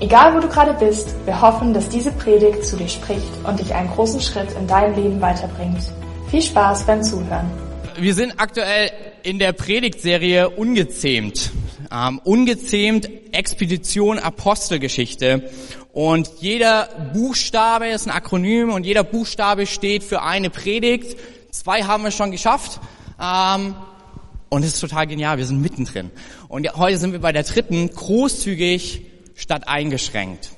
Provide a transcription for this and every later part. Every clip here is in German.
Egal wo du gerade bist, wir hoffen, dass diese Predigt zu dir spricht und dich einen großen Schritt in deinem Leben weiterbringt. Viel Spaß beim Zuhören. Wir sind aktuell in der Predigtserie Ungezähmt. Ähm, ungezähmt Expedition Apostelgeschichte. Und jeder Buchstabe ist ein Akronym und jeder Buchstabe steht für eine Predigt. Zwei haben wir schon geschafft. Ähm, und es ist total genial, wir sind mittendrin. Und heute sind wir bei der dritten, großzügig statt eingeschränkt.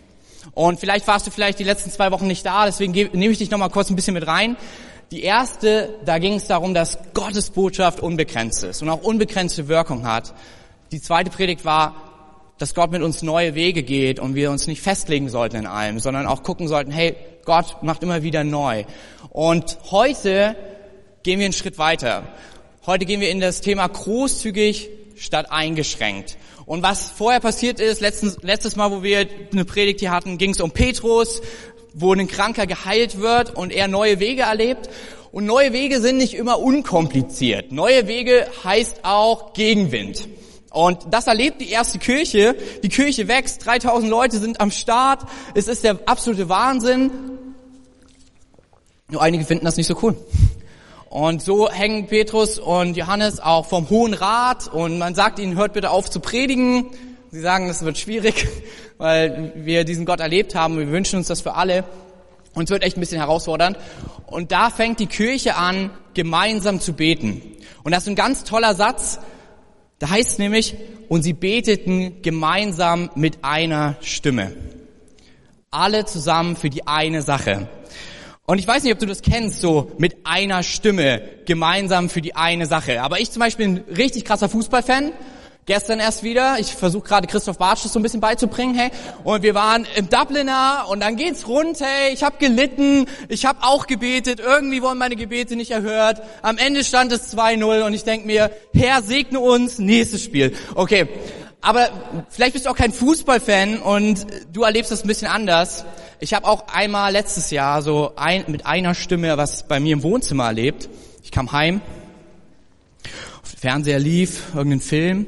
Und vielleicht warst du vielleicht die letzten zwei Wochen nicht da, deswegen nehme ich dich nochmal kurz ein bisschen mit rein. Die erste, da ging es darum, dass Gottes Botschaft unbegrenzt ist und auch unbegrenzte Wirkung hat. Die zweite Predigt war, dass Gott mit uns neue Wege geht und wir uns nicht festlegen sollten in allem, sondern auch gucken sollten, hey, Gott macht immer wieder neu. Und heute gehen wir einen Schritt weiter. Heute gehen wir in das Thema großzügig statt eingeschränkt. Und was vorher passiert ist, letztens, letztes Mal, wo wir eine Predigt hier hatten, ging es um Petrus, wo ein Kranker geheilt wird und er neue Wege erlebt. Und neue Wege sind nicht immer unkompliziert. Neue Wege heißt auch Gegenwind. Und das erlebt die erste Kirche. Die Kirche wächst, 3000 Leute sind am Start. Es ist der absolute Wahnsinn. Nur einige finden das nicht so cool. Und so hängen Petrus und Johannes auch vom Hohen Rat und man sagt ihnen, hört bitte auf zu predigen. Sie sagen, das wird schwierig, weil wir diesen Gott erlebt haben. Wir wünschen uns das für alle. Und es wird echt ein bisschen herausfordernd. Und da fängt die Kirche an, gemeinsam zu beten. Und das ist ein ganz toller Satz. Da heißt es nämlich, und sie beteten gemeinsam mit einer Stimme. Alle zusammen für die eine Sache. Und ich weiß nicht, ob du das kennst, so mit einer Stimme gemeinsam für die eine Sache. Aber ich zum Beispiel bin ein richtig krasser Fußballfan. Gestern erst wieder. Ich versuche gerade Christoph Bartsch das so ein bisschen beizubringen, hey. Und wir waren im Dubliner und dann geht's rund, hey. Ich habe gelitten, ich habe auch gebetet. Irgendwie wurden meine Gebete nicht erhört. Am Ende stand es 2-0 und ich denk mir, Herr, segne uns, nächstes Spiel. Okay, aber vielleicht bist du auch kein Fußballfan und du erlebst das ein bisschen anders. Ich habe auch einmal letztes Jahr so ein, mit einer Stimme was bei mir im Wohnzimmer erlebt. Ich kam heim, auf dem Fernseher lief irgendein Film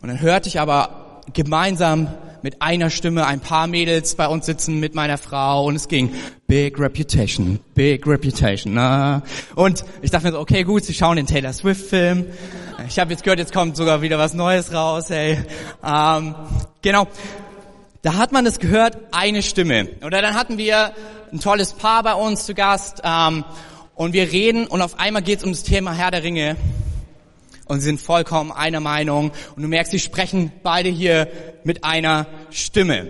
und dann hörte ich aber gemeinsam mit einer Stimme ein paar Mädels bei uns sitzen mit meiner Frau und es ging Big Reputation, Big Reputation. Na. Und ich dachte mir so, okay gut, sie schauen den Taylor Swift Film. Ich habe jetzt gehört, jetzt kommt sogar wieder was Neues raus. Hey, ähm, genau. Da hat man das gehört, eine Stimme. Oder dann hatten wir ein tolles Paar bei uns zu Gast ähm, und wir reden und auf einmal geht es um das Thema Herr der Ringe und sie sind vollkommen einer Meinung und du merkst, sie sprechen beide hier mit einer Stimme.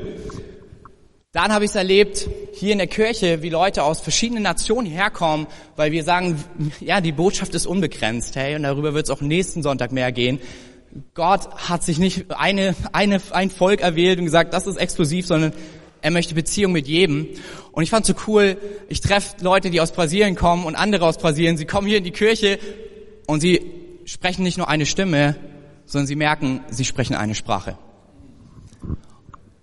Dann habe ich es erlebt hier in der Kirche, wie Leute aus verschiedenen Nationen herkommen, weil wir sagen, ja, die Botschaft ist unbegrenzt, hey, und darüber wird es auch nächsten Sonntag mehr gehen. Gott hat sich nicht eine, eine, ein Volk erwählt und gesagt, das ist exklusiv, sondern er möchte Beziehung mit jedem. Und ich fand so cool, ich treffe Leute, die aus Brasilien kommen und andere aus Brasilien. Sie kommen hier in die Kirche und sie sprechen nicht nur eine Stimme, sondern sie merken, sie sprechen eine Sprache.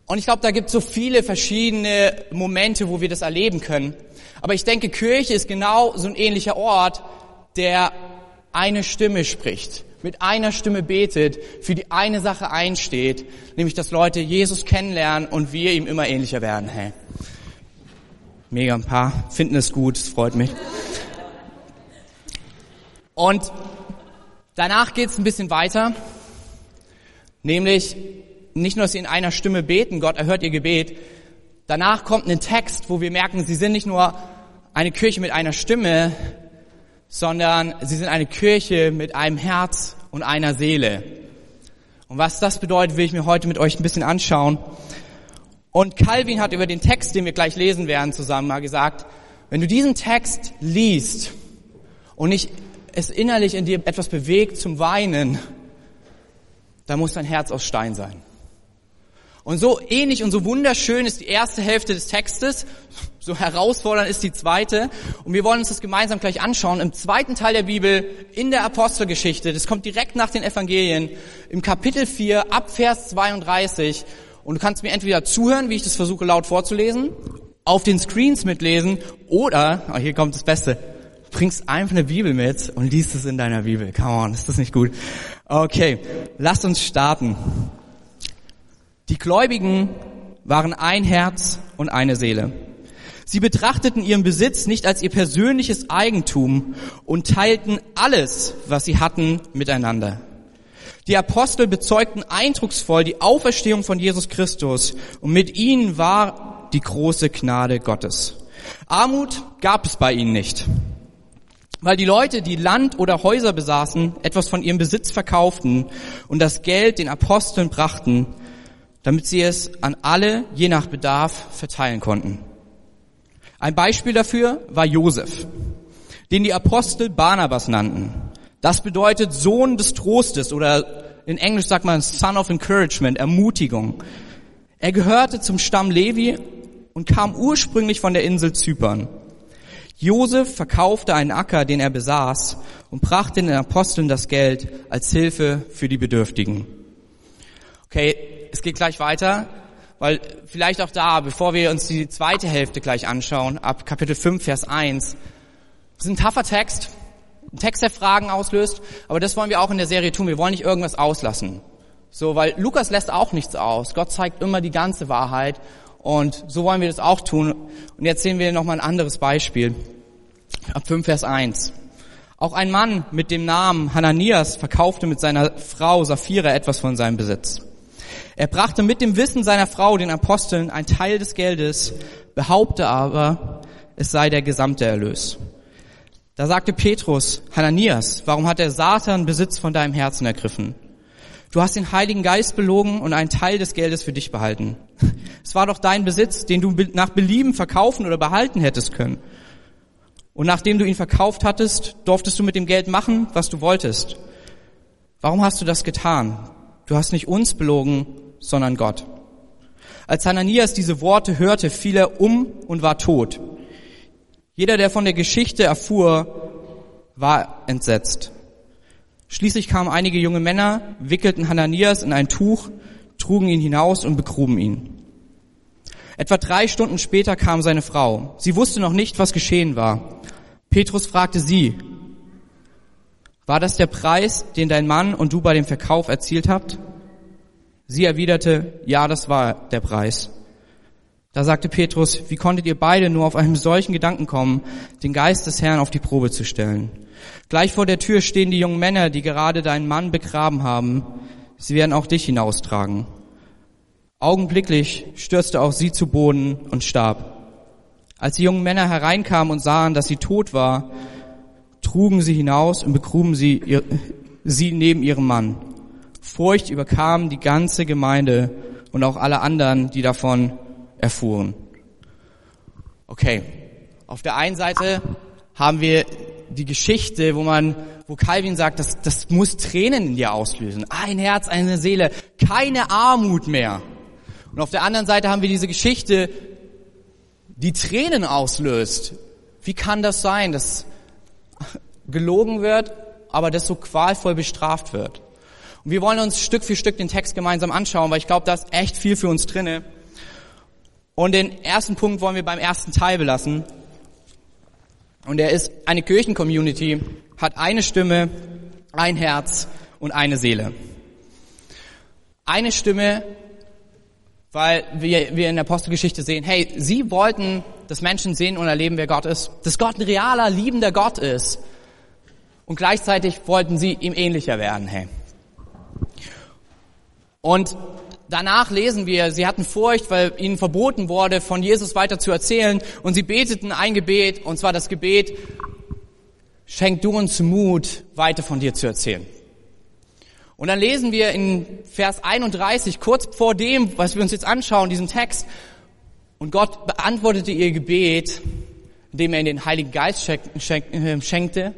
Und ich glaube, da gibt es so viele verschiedene Momente, wo wir das erleben können. Aber ich denke, Kirche ist genau so ein ähnlicher Ort, der eine Stimme spricht mit einer Stimme betet, für die eine Sache einsteht, nämlich dass Leute Jesus kennenlernen und wir ihm immer ähnlicher werden. Hey. Mega ein paar finden es gut, es freut mich. Und danach geht es ein bisschen weiter, nämlich nicht nur, dass sie in einer Stimme beten, Gott erhört ihr Gebet, danach kommt ein Text, wo wir merken, sie sind nicht nur eine Kirche mit einer Stimme, sondern sie sind eine Kirche mit einem Herz und einer Seele. Und was das bedeutet, will ich mir heute mit euch ein bisschen anschauen. Und Calvin hat über den Text, den wir gleich lesen werden, zusammen mal gesagt, wenn du diesen Text liest und nicht es innerlich in dir etwas bewegt zum Weinen, dann muss dein Herz aus Stein sein. Und so ähnlich und so wunderschön ist die erste Hälfte des Textes, so herausfordernd ist die zweite. Und wir wollen uns das gemeinsam gleich anschauen. Im zweiten Teil der Bibel, in der Apostelgeschichte, das kommt direkt nach den Evangelien, im Kapitel 4, ab Vers 32. Und du kannst mir entweder zuhören, wie ich das versuche laut vorzulesen, auf den Screens mitlesen, oder, oh, hier kommt das Beste, bringst einfach eine Bibel mit und liest es in deiner Bibel. Come on, ist das nicht gut? Okay, lasst uns starten. Die Gläubigen waren ein Herz und eine Seele. Sie betrachteten ihren Besitz nicht als ihr persönliches Eigentum und teilten alles, was sie hatten, miteinander. Die Apostel bezeugten eindrucksvoll die Auferstehung von Jesus Christus und mit ihnen war die große Gnade Gottes. Armut gab es bei ihnen nicht, weil die Leute, die Land oder Häuser besaßen, etwas von ihrem Besitz verkauften und das Geld den Aposteln brachten, damit sie es an alle je nach Bedarf verteilen konnten. Ein Beispiel dafür war Josef, den die Apostel Barnabas nannten. Das bedeutet Sohn des Trostes oder in Englisch sagt man Son of Encouragement, Ermutigung. Er gehörte zum Stamm Levi und kam ursprünglich von der Insel Zypern. Josef verkaufte einen Acker, den er besaß, und brachte den Aposteln das Geld als Hilfe für die Bedürftigen. Okay, es geht gleich weiter, weil vielleicht auch da, bevor wir uns die zweite Hälfte gleich anschauen, ab Kapitel 5, Vers 1, das ist ein taffer Text, ein Text, der Fragen auslöst, aber das wollen wir auch in der Serie tun. Wir wollen nicht irgendwas auslassen. So, weil Lukas lässt auch nichts aus. Gott zeigt immer die ganze Wahrheit und so wollen wir das auch tun. Und jetzt sehen wir nochmal ein anderes Beispiel. Ab 5, Vers 1. Auch ein Mann mit dem Namen Hananias verkaufte mit seiner Frau Sapphira etwas von seinem Besitz. Er brachte mit dem Wissen seiner Frau den Aposteln ein Teil des Geldes, behaupte aber, es sei der gesamte Erlös. Da sagte Petrus, Hananias, warum hat der Satan Besitz von deinem Herzen ergriffen? Du hast den Heiligen Geist belogen und einen Teil des Geldes für dich behalten. Es war doch dein Besitz, den du nach Belieben verkaufen oder behalten hättest können. Und nachdem du ihn verkauft hattest, durftest du mit dem Geld machen, was du wolltest. Warum hast du das getan? Du hast nicht uns belogen, sondern Gott. Als Hananias diese Worte hörte, fiel er um und war tot. Jeder, der von der Geschichte erfuhr, war entsetzt. Schließlich kamen einige junge Männer, wickelten Hananias in ein Tuch, trugen ihn hinaus und begruben ihn. Etwa drei Stunden später kam seine Frau. Sie wusste noch nicht, was geschehen war. Petrus fragte sie, war das der Preis, den dein Mann und du bei dem Verkauf erzielt habt? Sie erwiderte, ja, das war der Preis. Da sagte Petrus, wie konntet ihr beide nur auf einen solchen Gedanken kommen, den Geist des Herrn auf die Probe zu stellen? Gleich vor der Tür stehen die jungen Männer, die gerade deinen Mann begraben haben. Sie werden auch dich hinaustragen. Augenblicklich stürzte auch sie zu Boden und starb. Als die jungen Männer hereinkamen und sahen, dass sie tot war, trugen sie hinaus und begruben sie, ihr, sie neben ihrem Mann. Furcht überkam die ganze Gemeinde und auch alle anderen, die davon erfuhren. Okay, auf der einen Seite haben wir die Geschichte, wo man, wo Calvin sagt, das, das muss Tränen in dir auslösen. Ein Herz, eine Seele, keine Armut mehr. Und auf der anderen Seite haben wir diese Geschichte, die Tränen auslöst. Wie kann das sein, dass gelogen wird, aber das so qualvoll bestraft wird? Wir wollen uns Stück für Stück den Text gemeinsam anschauen, weil ich glaube, da ist echt viel für uns drinne. Und den ersten Punkt wollen wir beim ersten Teil belassen. Und er ist, eine Kirchencommunity hat eine Stimme, ein Herz und eine Seele. Eine Stimme, weil wir, wir in der Apostelgeschichte sehen, hey, sie wollten, dass Menschen sehen und erleben, wer Gott ist. Dass Gott ein realer, liebender Gott ist. Und gleichzeitig wollten sie ihm ähnlicher werden, hey. Und danach lesen wir, sie hatten Furcht, weil ihnen verboten wurde, von Jesus weiter zu erzählen. Und sie beteten ein Gebet, und zwar das Gebet, schenk du uns Mut, weiter von dir zu erzählen. Und dann lesen wir in Vers 31, kurz vor dem, was wir uns jetzt anschauen, diesen Text, und Gott beantwortete ihr Gebet, indem er ihnen den Heiligen Geist äh, schenkte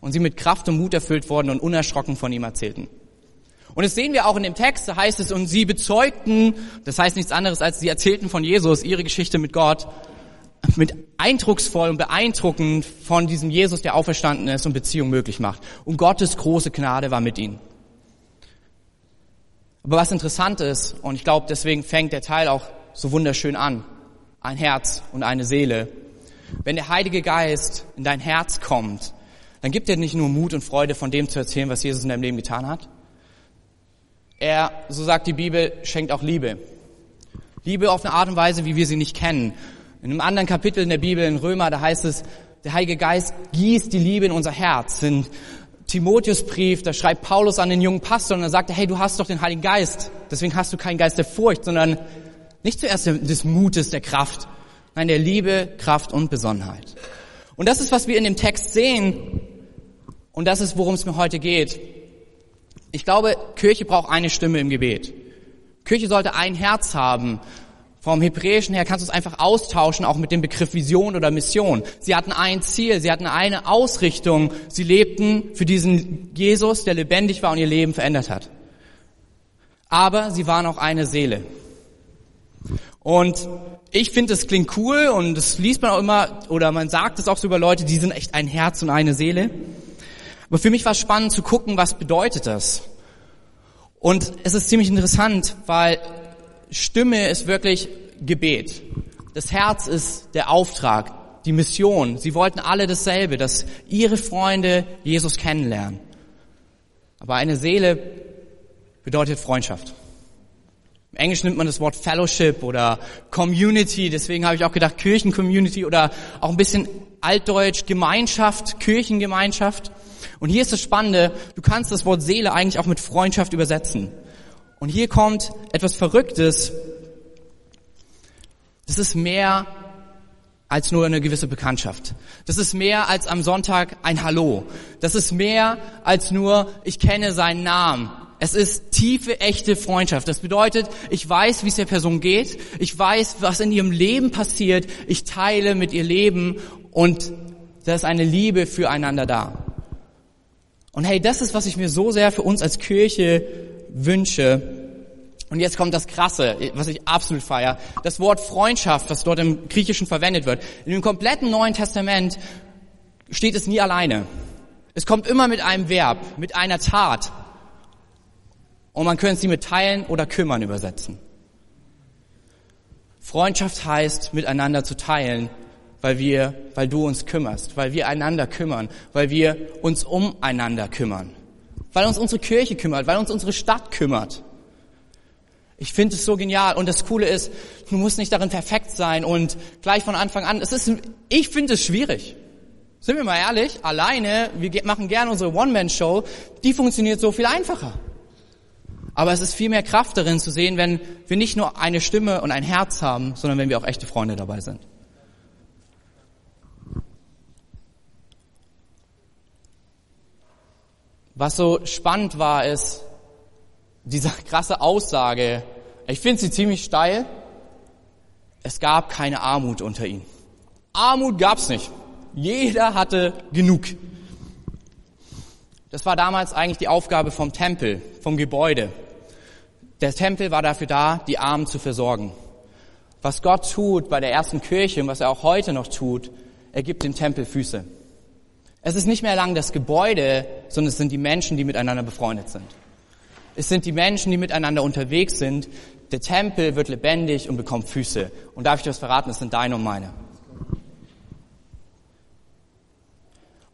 und sie mit Kraft und Mut erfüllt wurden und unerschrocken von ihm erzählten. Und das sehen wir auch in dem Text, da heißt es, und sie bezeugten, das heißt nichts anderes als sie erzählten von Jesus, ihre Geschichte mit Gott, mit eindrucksvoll und beeindruckend von diesem Jesus, der auferstanden ist und Beziehung möglich macht. Und Gottes große Gnade war mit ihnen. Aber was interessant ist, und ich glaube, deswegen fängt der Teil auch so wunderschön an, ein Herz und eine Seele. Wenn der Heilige Geist in dein Herz kommt, dann gibt er nicht nur Mut und Freude von dem zu erzählen, was Jesus in deinem Leben getan hat. Er, so sagt die Bibel, schenkt auch Liebe. Liebe auf eine Art und Weise, wie wir sie nicht kennen. In einem anderen Kapitel in der Bibel, in Römer, da heißt es, der Heilige Geist gießt die Liebe in unser Herz. In Timotheusbrief, da schreibt Paulus an den jungen Pastor und er sagt, hey, du hast doch den Heiligen Geist. Deswegen hast du keinen Geist der Furcht, sondern nicht zuerst des Mutes, der Kraft, nein, der Liebe, Kraft und Besonnenheit. Und das ist, was wir in dem Text sehen. Und das ist, worum es mir heute geht. Ich glaube, Kirche braucht eine Stimme im Gebet. Kirche sollte ein Herz haben. Vom Hebräischen her kannst du es einfach austauschen, auch mit dem Begriff Vision oder Mission. Sie hatten ein Ziel, sie hatten eine Ausrichtung. Sie lebten für diesen Jesus, der lebendig war und ihr Leben verändert hat. Aber sie waren auch eine Seele. Und ich finde, es klingt cool und das liest man auch immer, oder man sagt es auch so über Leute, die sind echt ein Herz und eine Seele. Aber für mich war es spannend zu gucken, was bedeutet das? Und es ist ziemlich interessant, weil Stimme ist wirklich Gebet. Das Herz ist der Auftrag, die Mission. Sie wollten alle dasselbe, dass ihre Freunde Jesus kennenlernen. Aber eine Seele bedeutet Freundschaft. Im Englisch nimmt man das Wort Fellowship oder Community, deswegen habe ich auch gedacht Kirchencommunity oder auch ein bisschen altdeutsch Gemeinschaft, Kirchengemeinschaft. Und hier ist das Spannende, du kannst das Wort Seele eigentlich auch mit Freundschaft übersetzen. Und hier kommt etwas Verrücktes. Das ist mehr als nur eine gewisse Bekanntschaft. Das ist mehr als am Sonntag ein Hallo. Das ist mehr als nur, ich kenne seinen Namen. Es ist tiefe, echte Freundschaft. Das bedeutet, ich weiß, wie es der Person geht. Ich weiß, was in ihrem Leben passiert. Ich teile mit ihr Leben und da ist eine Liebe füreinander da. Und hey, das ist, was ich mir so sehr für uns als Kirche wünsche. Und jetzt kommt das Krasse, was ich absolut feier. Das Wort Freundschaft, was dort im Griechischen verwendet wird. In dem kompletten Neuen Testament steht es nie alleine. Es kommt immer mit einem Verb, mit einer Tat. Und man könnte sie mit teilen oder kümmern übersetzen. Freundschaft heißt, miteinander zu teilen, weil wir, weil du uns kümmerst, weil wir einander kümmern, weil wir uns umeinander kümmern, weil uns unsere Kirche kümmert, weil uns unsere Stadt kümmert. Ich finde es so genial und das Coole ist, du musst nicht darin perfekt sein und gleich von Anfang an, es ist, ich finde es schwierig. Sind wir mal ehrlich, alleine, wir machen gerne unsere One-Man-Show, die funktioniert so viel einfacher. Aber es ist viel mehr Kraft darin zu sehen, wenn wir nicht nur eine Stimme und ein Herz haben, sondern wenn wir auch echte Freunde dabei sind. Was so spannend war, ist diese krasse Aussage. Ich finde sie ziemlich steil. Es gab keine Armut unter ihnen. Armut gab's nicht. Jeder hatte genug. Das war damals eigentlich die Aufgabe vom Tempel, vom Gebäude. Der Tempel war dafür da, die Armen zu versorgen. Was Gott tut bei der ersten Kirche und was er auch heute noch tut, er gibt dem Tempel Füße. Es ist nicht mehr lang das Gebäude, sondern es sind die Menschen, die miteinander befreundet sind. Es sind die Menschen, die miteinander unterwegs sind. Der Tempel wird lebendig und bekommt Füße. Und darf ich dir das verraten, es sind deine und meine.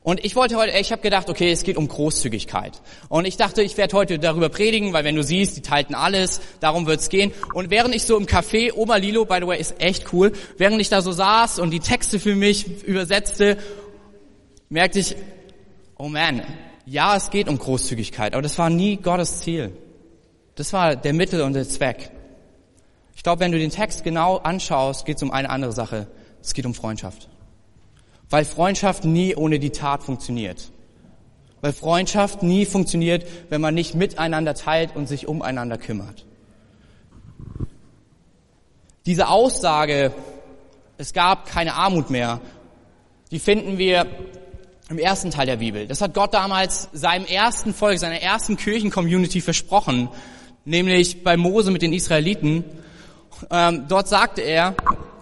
Und ich wollte heute, ich habe gedacht, okay, es geht um Großzügigkeit. Und ich dachte, ich werde heute darüber predigen, weil wenn du siehst, die teilten alles, darum wird's gehen. Und während ich so im Café, Oma Lilo, by the way, ist echt cool, während ich da so saß und die Texte für mich übersetzte, merkte ich, oh man, ja, es geht um Großzügigkeit, aber das war nie Gottes Ziel. Das war der Mittel und der Zweck. Ich glaube, wenn du den Text genau anschaust, geht es um eine andere Sache. Es geht um Freundschaft. Weil Freundschaft nie ohne die Tat funktioniert. Weil Freundschaft nie funktioniert, wenn man nicht miteinander teilt und sich umeinander kümmert. Diese Aussage, es gab keine Armut mehr, die finden wir im ersten Teil der Bibel. Das hat Gott damals seinem ersten Volk, seiner ersten Kirchencommunity versprochen, nämlich bei Mose mit den Israeliten. Ähm, dort sagte er,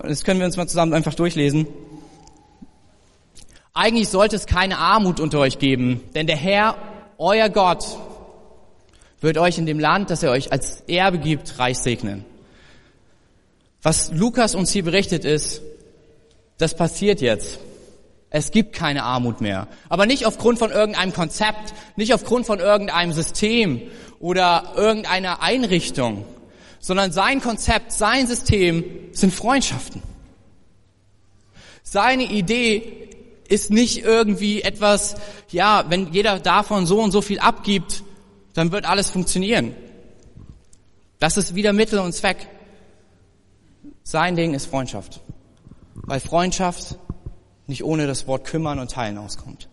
das können wir uns mal zusammen einfach durchlesen, eigentlich sollte es keine Armut unter euch geben, denn der Herr, euer Gott, wird euch in dem Land, das er euch als Erbe gibt, reich segnen. Was Lukas uns hier berichtet ist, das passiert jetzt. Es gibt keine Armut mehr. Aber nicht aufgrund von irgendeinem Konzept, nicht aufgrund von irgendeinem System oder irgendeiner Einrichtung, sondern sein Konzept, sein System sind Freundschaften. Seine Idee ist nicht irgendwie etwas, ja, wenn jeder davon so und so viel abgibt, dann wird alles funktionieren. Das ist wieder Mittel und Zweck. Sein Ding ist Freundschaft. Weil Freundschaft nicht ohne das Wort kümmern und teilen auskommt.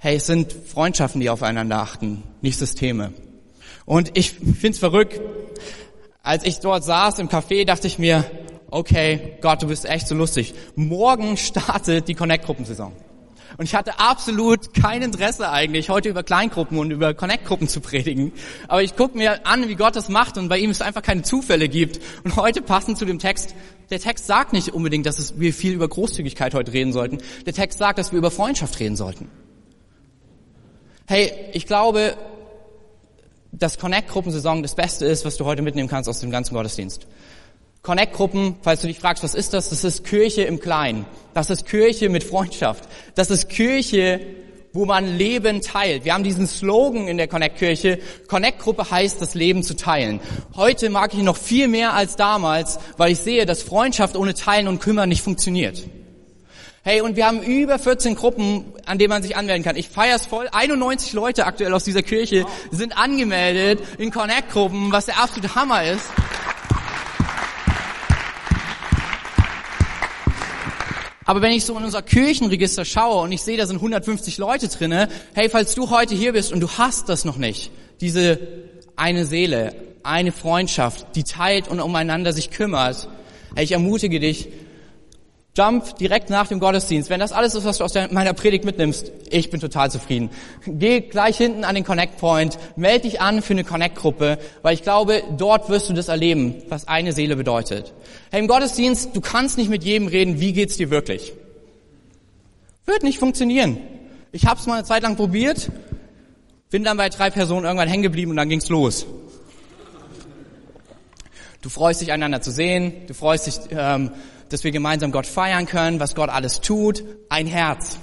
Hey, es sind Freundschaften, die aufeinander achten, nicht Systeme. Und ich find's verrückt. Als ich dort saß im Café, dachte ich mir, okay, Gott, du bist echt so lustig. Morgen startet die Connect-Gruppensaison. Und ich hatte absolut kein Interesse eigentlich, heute über Kleingruppen und über Connect-Gruppen zu predigen. Aber ich gucke mir an, wie Gott das macht und bei ihm es einfach keine Zufälle gibt. Und heute passend zu dem Text, der Text sagt nicht unbedingt, dass wir viel über Großzügigkeit heute reden sollten. Der Text sagt, dass wir über Freundschaft reden sollten. Hey, ich glaube, dass Connect-Gruppensaison das Beste ist, was du heute mitnehmen kannst aus dem ganzen Gottesdienst. Connect-Gruppen, falls du dich fragst, was ist das? Das ist Kirche im Kleinen. Das ist Kirche mit Freundschaft. Das ist Kirche, wo man Leben teilt. Wir haben diesen Slogan in der Connect-Kirche. Connect-Gruppe heißt, das Leben zu teilen. Heute mag ich noch viel mehr als damals, weil ich sehe, dass Freundschaft ohne Teilen und Kümmern nicht funktioniert. Hey, und wir haben über 14 Gruppen, an denen man sich anmelden kann. Ich feier's voll. 91 Leute aktuell aus dieser Kirche sind angemeldet in Connect-Gruppen, was der absolute Hammer ist. Aber wenn ich so in unser Kirchenregister schaue und ich sehe, da sind 150 Leute drinne, hey, falls du heute hier bist und du hast das noch nicht, diese eine Seele, eine Freundschaft, die teilt und umeinander sich kümmert, hey, ich ermutige dich, Jump direkt nach dem Gottesdienst. Wenn das alles ist, was du aus meiner Predigt mitnimmst, ich bin total zufrieden. Geh gleich hinten an den Connect Point, melde dich an für eine Connect-Gruppe, weil ich glaube, dort wirst du das erleben, was eine Seele bedeutet. Hey, im Gottesdienst, du kannst nicht mit jedem reden, wie geht's dir wirklich? Wird nicht funktionieren. Ich habe es mal eine Zeit lang probiert, bin dann bei drei Personen irgendwann hängen geblieben und dann ging's los. Du freust dich, einander zu sehen, du freust dich, ähm, dass wir gemeinsam Gott feiern können, was Gott alles tut, ein Herz.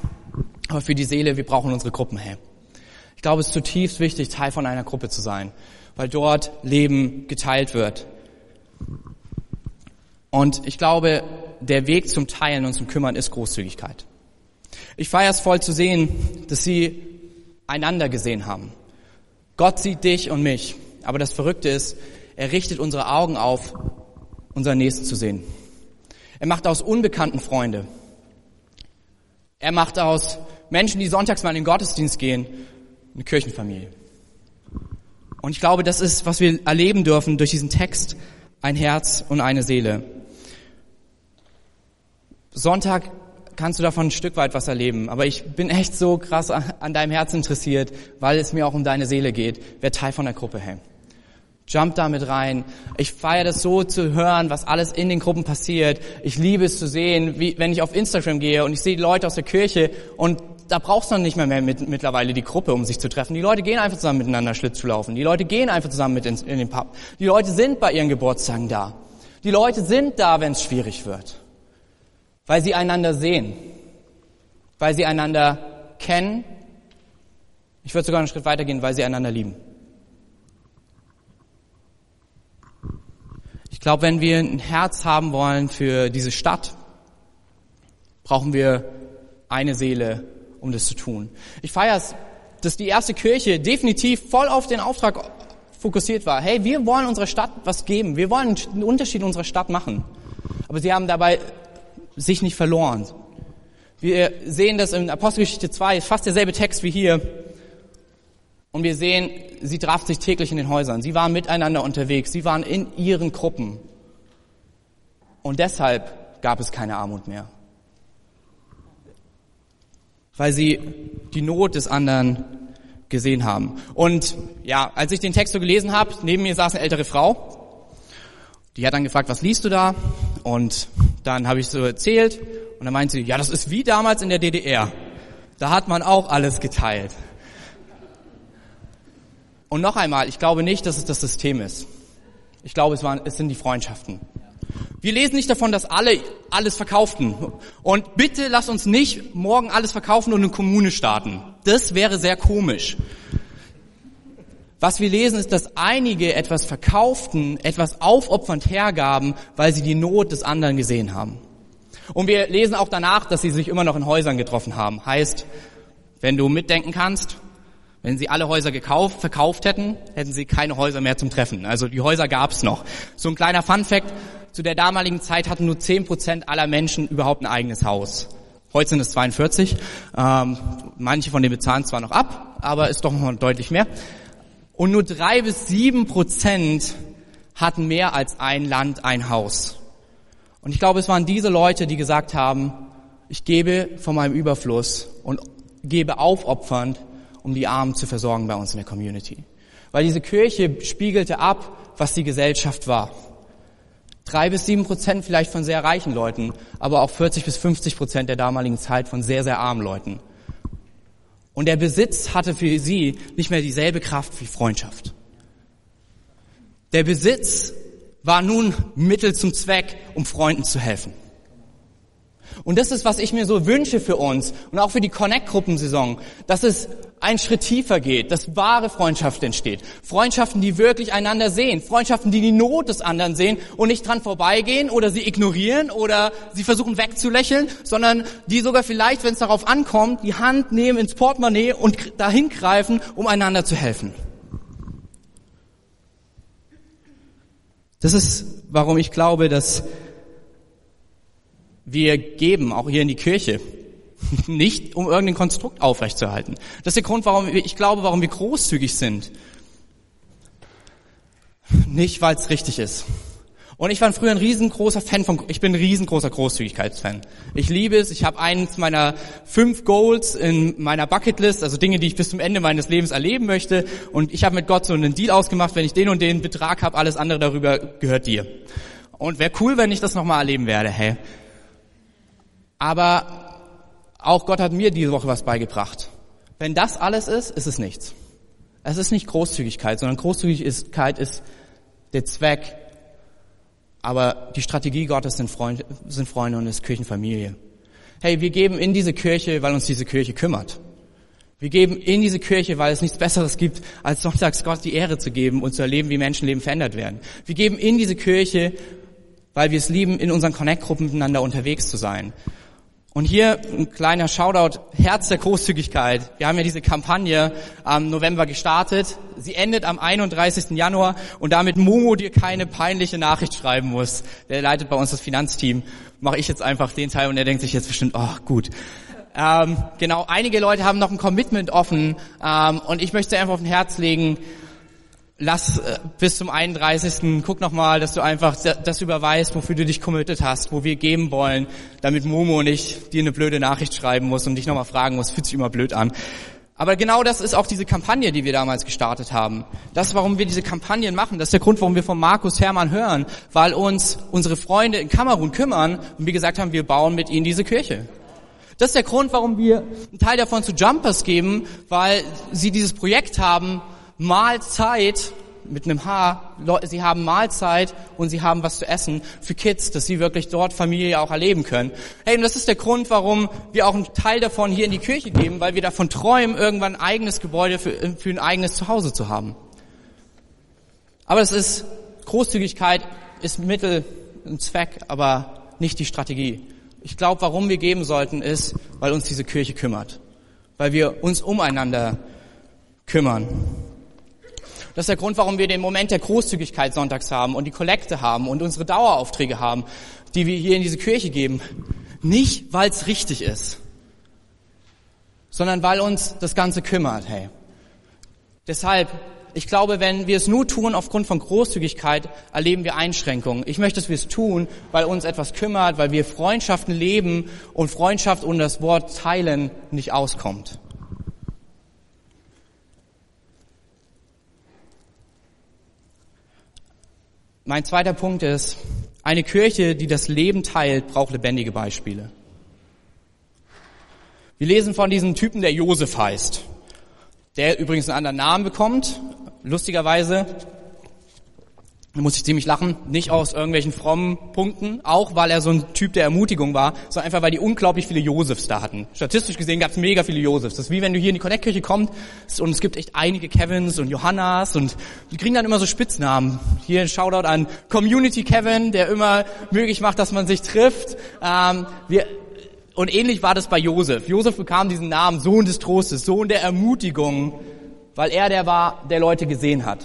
Aber für die Seele, wir brauchen unsere Gruppen, hey. Ich glaube, es ist zutiefst wichtig, Teil von einer Gruppe zu sein, weil dort Leben geteilt wird. Und ich glaube, der Weg zum Teilen und zum Kümmern ist Großzügigkeit. Ich feiere es voll zu sehen, dass sie einander gesehen haben. Gott sieht dich und mich. Aber das Verrückte ist, er richtet unsere Augen auf, unseren Nächsten zu sehen. Er macht aus Unbekannten Freunde. Er macht aus Menschen, die sonntags mal in den Gottesdienst gehen, eine Kirchenfamilie. Und ich glaube, das ist, was wir erleben dürfen durch diesen Text, ein Herz und eine Seele. Sonntag kannst du davon ein Stück weit was erleben, aber ich bin echt so krass an deinem Herz interessiert, weil es mir auch um deine Seele geht. Wer Teil von der Gruppe, hey. Jump da mit rein. Ich feiere das so zu hören, was alles in den Gruppen passiert. Ich liebe es zu sehen, wie, wenn ich auf Instagram gehe und ich sehe Leute aus der Kirche und da brauchst du dann nicht mehr, mehr mit, mittlerweile die Gruppe, um sich zu treffen. Die Leute gehen einfach zusammen miteinander Schlitz zu laufen. Die Leute gehen einfach zusammen mit in, in den Pub. Die Leute sind bei ihren Geburtstagen da. Die Leute sind da, wenn es schwierig wird. Weil sie einander sehen. Weil sie einander kennen. Ich würde sogar einen Schritt weitergehen, weil sie einander lieben. Ich glaube, wenn wir ein Herz haben wollen für diese Stadt, brauchen wir eine Seele, um das zu tun. Ich feiere es, dass die erste Kirche definitiv voll auf den Auftrag fokussiert war. Hey, wir wollen unserer Stadt was geben. Wir wollen einen Unterschied in unserer Stadt machen. Aber sie haben dabei sich nicht verloren. Wir sehen das in Apostelgeschichte 2, fast derselbe Text wie hier. Und wir sehen, sie trafen sich täglich in den Häusern. Sie waren miteinander unterwegs. Sie waren in ihren Gruppen. Und deshalb gab es keine Armut mehr. Weil sie die Not des anderen gesehen haben. Und ja, als ich den Text so gelesen habe, neben mir saß eine ältere Frau. Die hat dann gefragt, was liest du da? Und dann habe ich so erzählt und dann meinte sie, ja, das ist wie damals in der DDR. Da hat man auch alles geteilt. Und noch einmal, ich glaube nicht, dass es das System ist. Ich glaube, es, waren, es sind die Freundschaften. Wir lesen nicht davon, dass alle alles verkauften. Und bitte lass uns nicht morgen alles verkaufen und eine Kommune starten. Das wäre sehr komisch. Was wir lesen, ist, dass einige etwas verkauften, etwas aufopfernd hergaben, weil sie die Not des anderen gesehen haben. Und wir lesen auch danach, dass sie sich immer noch in Häusern getroffen haben. Heißt, wenn du mitdenken kannst, wenn sie alle Häuser gekauft, verkauft hätten, hätten sie keine Häuser mehr zum Treffen. Also die Häuser gab es noch. So ein kleiner Fun-Fact, zu der damaligen Zeit hatten nur 10% aller Menschen überhaupt ein eigenes Haus. Heute sind es 42. Ähm, manche von denen bezahlen zwar noch ab, aber ist doch noch deutlich mehr. Und nur drei bis sieben Prozent hatten mehr als ein Land, ein Haus. Und ich glaube, es waren diese Leute, die gesagt haben, ich gebe von meinem Überfluss und gebe aufopfernd, um die Armen zu versorgen bei uns in der Community. Weil diese Kirche spiegelte ab, was die Gesellschaft war. Drei bis sieben Prozent vielleicht von sehr reichen Leuten, aber auch 40 bis 50 Prozent der damaligen Zeit von sehr, sehr armen Leuten. Und der Besitz hatte für sie nicht mehr dieselbe Kraft wie Freundschaft. Der Besitz war nun Mittel zum Zweck, um Freunden zu helfen. Und das ist, was ich mir so wünsche für uns und auch für die Connect-Gruppensaison, dass es einen Schritt tiefer geht, dass wahre Freundschaft entsteht. Freundschaften, die wirklich einander sehen. Freundschaften, die die Not des anderen sehen und nicht dran vorbeigehen oder sie ignorieren oder sie versuchen wegzulächeln, sondern die sogar vielleicht, wenn es darauf ankommt, die Hand nehmen ins Portemonnaie und dahin greifen, um einander zu helfen. Das ist, warum ich glaube, dass wir geben, auch hier in die Kirche, nicht um irgendein Konstrukt aufrechtzuerhalten. Das ist der Grund, warum ich glaube, warum wir großzügig sind. Nicht, weil es richtig ist. Und ich war früher ein riesengroßer Fan von, ich bin ein riesengroßer Großzügigkeitsfan. Ich liebe es, ich habe eins meiner fünf Goals in meiner Bucketlist, also Dinge, die ich bis zum Ende meines Lebens erleben möchte. Und ich habe mit Gott so einen Deal ausgemacht, wenn ich den und den Betrag habe, alles andere darüber gehört dir. Und wäre cool, wenn ich das nochmal erleben werde, hey. Aber auch Gott hat mir diese Woche was beigebracht. Wenn das alles ist, ist es nichts. Es ist nicht Großzügigkeit, sondern Großzügigkeit ist der Zweck. Aber die Strategie Gottes sind Freunde, sind Freunde und ist Kirchenfamilie. Hey, wir geben in diese Kirche, weil uns diese Kirche kümmert. Wir geben in diese Kirche, weil es nichts Besseres gibt, als sonntags Gott die Ehre zu geben und zu erleben, wie Menschenleben verändert werden. Wir geben in diese Kirche, weil wir es lieben, in unseren Connect-Gruppen miteinander unterwegs zu sein. Und hier ein kleiner Shoutout, Herz der Großzügigkeit. Wir haben ja diese Kampagne am November gestartet. Sie endet am 31. Januar und damit Momo dir keine peinliche Nachricht schreiben muss. Der leitet bei uns das Finanzteam. Mache ich jetzt einfach den Teil und er denkt sich jetzt bestimmt, oh gut. Ähm, genau, einige Leute haben noch ein Commitment offen ähm, und ich möchte einfach auf ein Herz legen, lass äh, bis zum 31. guck nochmal, dass du einfach das überweist, wofür du dich committed hast, wo wir geben wollen, damit Momo nicht dir eine blöde Nachricht schreiben muss und dich nochmal fragen muss, fühlt sich immer blöd an. Aber genau das ist auch diese Kampagne, die wir damals gestartet haben. Das warum wir diese Kampagnen machen. Das ist der Grund, warum wir von Markus Hermann hören, weil uns unsere Freunde in Kamerun kümmern und wir gesagt haben, wir bauen mit ihnen diese Kirche. Das ist der Grund, warum wir einen Teil davon zu Jumpers geben, weil sie dieses Projekt haben, Mahlzeit mit einem H, sie haben Mahlzeit und sie haben was zu essen für Kids, dass sie wirklich dort Familie auch erleben können. Hey, und das ist der Grund, warum wir auch einen Teil davon hier in die Kirche geben, weil wir davon träumen, irgendwann ein eigenes Gebäude für, für ein eigenes Zuhause zu haben. Aber es ist, Großzügigkeit ist Mittel, ein Zweck, aber nicht die Strategie. Ich glaube, warum wir geben sollten, ist, weil uns diese Kirche kümmert. Weil wir uns umeinander kümmern. Das ist der Grund, warum wir den Moment der Großzügigkeit sonntags haben und die Kollekte haben und unsere Daueraufträge haben, die wir hier in diese Kirche geben. Nicht, weil es richtig ist, sondern weil uns das Ganze kümmert, hey. Deshalb ich glaube, wenn wir es nur tun aufgrund von Großzügigkeit, erleben wir Einschränkungen. Ich möchte, dass wir es tun, weil uns etwas kümmert, weil wir Freundschaften leben und Freundschaft ohne das Wort teilen nicht auskommt. Mein zweiter Punkt ist, eine Kirche, die das Leben teilt, braucht lebendige Beispiele. Wir lesen von diesem Typen, der Josef heißt, der übrigens einen anderen Namen bekommt, lustigerweise, da muss ich ziemlich lachen, nicht aus irgendwelchen frommen Punkten, auch weil er so ein Typ der Ermutigung war, sondern einfach, weil die unglaublich viele Josefs da hatten. Statistisch gesehen gab es mega viele Josefs. Das ist wie wenn du hier in die Connect-Kirche kommst und es gibt echt einige Kevins und Johannas und die kriegen dann immer so Spitznamen. Hier ein Shoutout an Community Kevin, der immer möglich macht, dass man sich trifft. Ähm, wir, und ähnlich war das bei Josef. Josef bekam diesen Namen Sohn des Trostes, Sohn der Ermutigung, weil er der war, der Leute gesehen hat.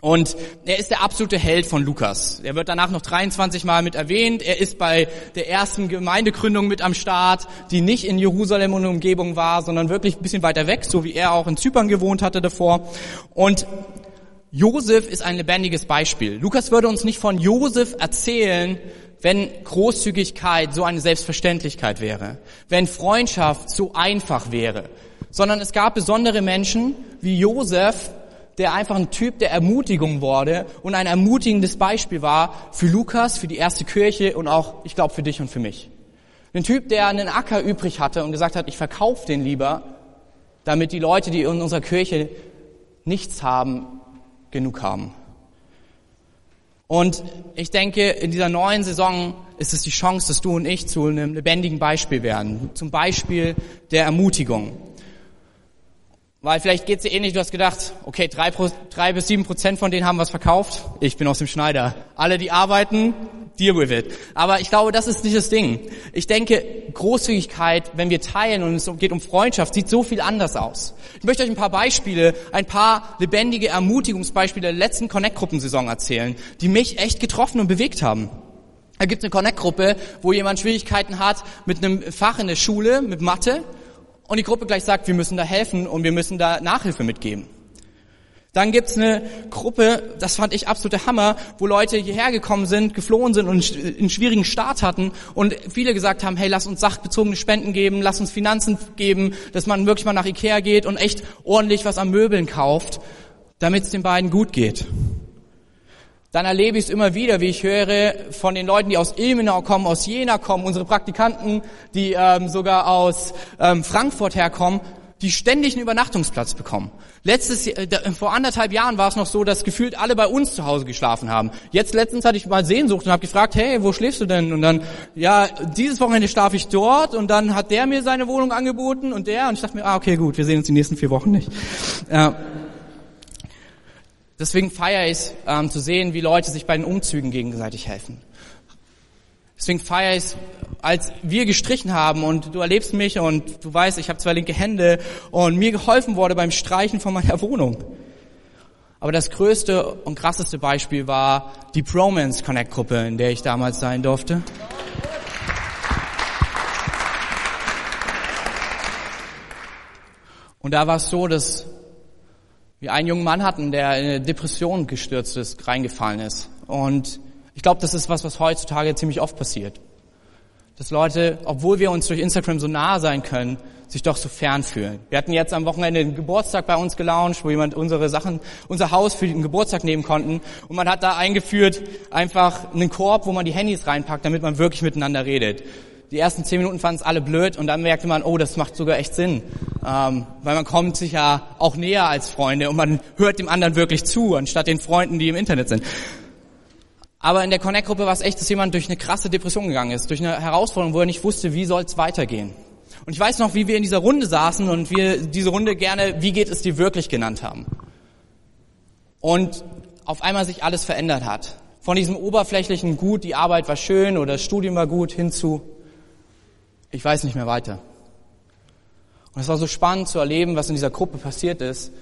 Und er ist der absolute Held von Lukas. Er wird danach noch 23 Mal mit erwähnt. Er ist bei der ersten Gemeindegründung mit am Start, die nicht in Jerusalem und Umgebung war, sondern wirklich ein bisschen weiter weg, so wie er auch in Zypern gewohnt hatte davor. Und Josef ist ein lebendiges Beispiel. Lukas würde uns nicht von Josef erzählen, wenn Großzügigkeit so eine Selbstverständlichkeit wäre, wenn Freundschaft so einfach wäre, sondern es gab besondere Menschen wie Josef, der einfach ein Typ der Ermutigung wurde und ein ermutigendes Beispiel war für Lukas, für die erste Kirche und auch, ich glaube, für dich und für mich. Ein Typ, der einen Acker übrig hatte und gesagt hat, ich verkaufe den lieber, damit die Leute, die in unserer Kirche nichts haben, genug haben. Und ich denke, in dieser neuen Saison ist es die Chance, dass du und ich zu einem lebendigen Beispiel werden. Zum Beispiel der Ermutigung. Weil vielleicht geht's dir ähnlich, du hast gedacht, okay, drei, drei bis sieben Prozent von denen haben was verkauft. Ich bin aus dem Schneider. Alle, die arbeiten, deal with it. Aber ich glaube, das ist nicht das Ding. Ich denke, Großzügigkeit, wenn wir teilen und es geht um Freundschaft, sieht so viel anders aus. Ich möchte euch ein paar Beispiele, ein paar lebendige Ermutigungsbeispiele der letzten Connect-Gruppensaison erzählen, die mich echt getroffen und bewegt haben. Da gibt es eine Connect-Gruppe, wo jemand Schwierigkeiten hat mit einem Fach in der Schule, mit Mathe und die Gruppe gleich sagt, wir müssen da helfen und wir müssen da Nachhilfe mitgeben. Dann gibt's eine Gruppe, das fand ich absolute Hammer, wo Leute hierher gekommen sind, geflohen sind und einen schwierigen Start hatten und viele gesagt haben, hey, lass uns sachbezogene Spenden geben, lass uns Finanzen geben, dass man wirklich mal nach Ikea geht und echt ordentlich was an Möbeln kauft, damit es den beiden gut geht dann erlebe ich es immer wieder, wie ich höre von den Leuten, die aus Ilmenau kommen, aus Jena kommen, unsere Praktikanten, die ähm, sogar aus ähm, Frankfurt herkommen, die ständig einen Übernachtungsplatz bekommen. Letztes äh, vor anderthalb Jahren war es noch so, dass gefühlt alle bei uns zu Hause geschlafen haben. Jetzt letztens hatte ich mal Sehnsucht und habe gefragt, hey, wo schläfst du denn? Und dann, ja, dieses Wochenende schlafe ich dort und dann hat der mir seine Wohnung angeboten und der und ich dachte mir, ah, okay, gut, wir sehen uns die nächsten vier Wochen nicht. Ja. Deswegen feiere ich es, ähm, zu sehen, wie Leute sich bei den Umzügen gegenseitig helfen. Deswegen feiere ich es, als wir gestrichen haben und du erlebst mich und du weißt, ich habe zwei linke Hände und mir geholfen wurde beim Streichen von meiner Wohnung. Aber das größte und krasseste Beispiel war die Promance Connect Gruppe, in der ich damals sein durfte. Und da war es so, dass wir einen jungen Mann hatten, der in eine Depression gestürzt ist, reingefallen ist. Und ich glaube, das ist was, was heutzutage ziemlich oft passiert. Dass Leute, obwohl wir uns durch Instagram so nah sein können, sich doch so fern fühlen. Wir hatten jetzt am Wochenende einen Geburtstag bei uns gelauncht, wo jemand unsere Sachen, unser Haus für den Geburtstag nehmen konnten. Und man hat da eingeführt einfach einen Korb, wo man die Handys reinpackt, damit man wirklich miteinander redet. Die ersten zehn Minuten fanden es alle blöd und dann merkte man, oh, das macht sogar echt Sinn. Ähm, weil man kommt sich ja auch näher als Freunde und man hört dem anderen wirklich zu, anstatt den Freunden, die im Internet sind. Aber in der Connect-Gruppe war es echt, dass jemand durch eine krasse Depression gegangen ist, durch eine Herausforderung, wo er nicht wusste, wie soll es weitergehen. Und ich weiß noch, wie wir in dieser Runde saßen und wir diese Runde gerne, wie geht es dir wirklich genannt haben. Und auf einmal sich alles verändert hat. Von diesem oberflächlichen Gut, die Arbeit war schön oder das Studium war gut, hinzu, ich weiß nicht mehr weiter. Und es war so spannend zu erleben, was in dieser Gruppe passiert ist,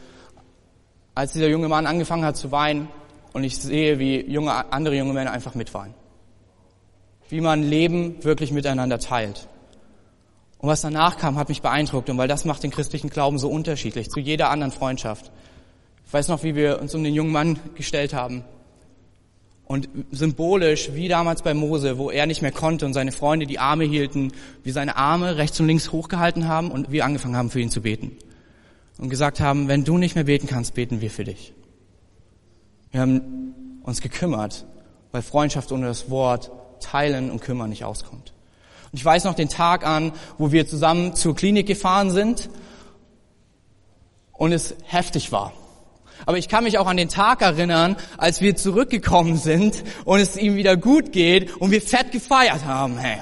als dieser junge Mann angefangen hat zu weinen und ich sehe, wie junge, andere junge Männer einfach mitweinen. Wie man Leben wirklich miteinander teilt. Und was danach kam, hat mich beeindruckt und weil das macht den christlichen Glauben so unterschiedlich zu jeder anderen Freundschaft. Ich weiß noch, wie wir uns um den jungen Mann gestellt haben. Und symbolisch, wie damals bei Mose, wo er nicht mehr konnte und seine Freunde die Arme hielten, wie seine Arme rechts und links hochgehalten haben und wir angefangen haben, für ihn zu beten. Und gesagt haben, wenn du nicht mehr beten kannst, beten wir für dich. Wir haben uns gekümmert, weil Freundschaft ohne das Wort teilen und kümmern nicht auskommt. Und ich weiß noch den Tag an, wo wir zusammen zur Klinik gefahren sind und es heftig war. Aber ich kann mich auch an den Tag erinnern, als wir zurückgekommen sind und es ihm wieder gut geht und wir fett gefeiert haben, hey.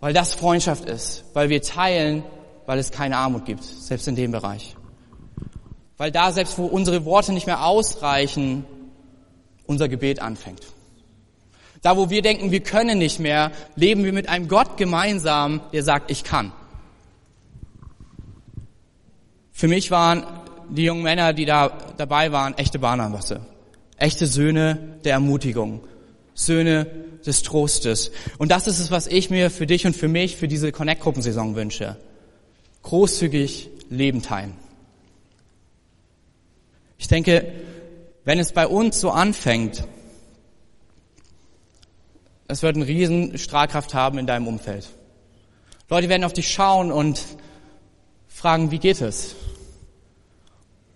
Weil das Freundschaft ist, weil wir teilen, weil es keine Armut gibt, selbst in dem Bereich. Weil da, selbst wo unsere Worte nicht mehr ausreichen, unser Gebet anfängt. Da, wo wir denken, wir können nicht mehr, leben wir mit einem Gott gemeinsam, der sagt, ich kann. Für mich waren die jungen Männer, die da dabei waren, echte Barnabasse. Echte Söhne der Ermutigung. Söhne des Trostes. Und das ist es, was ich mir für dich und für mich für diese Connect-Gruppensaison wünsche. Großzügig Leben teilen. Ich denke, wenn es bei uns so anfängt, es wird einen riesen Strahlkraft haben in deinem Umfeld. Leute werden auf dich schauen und fragen, wie geht es?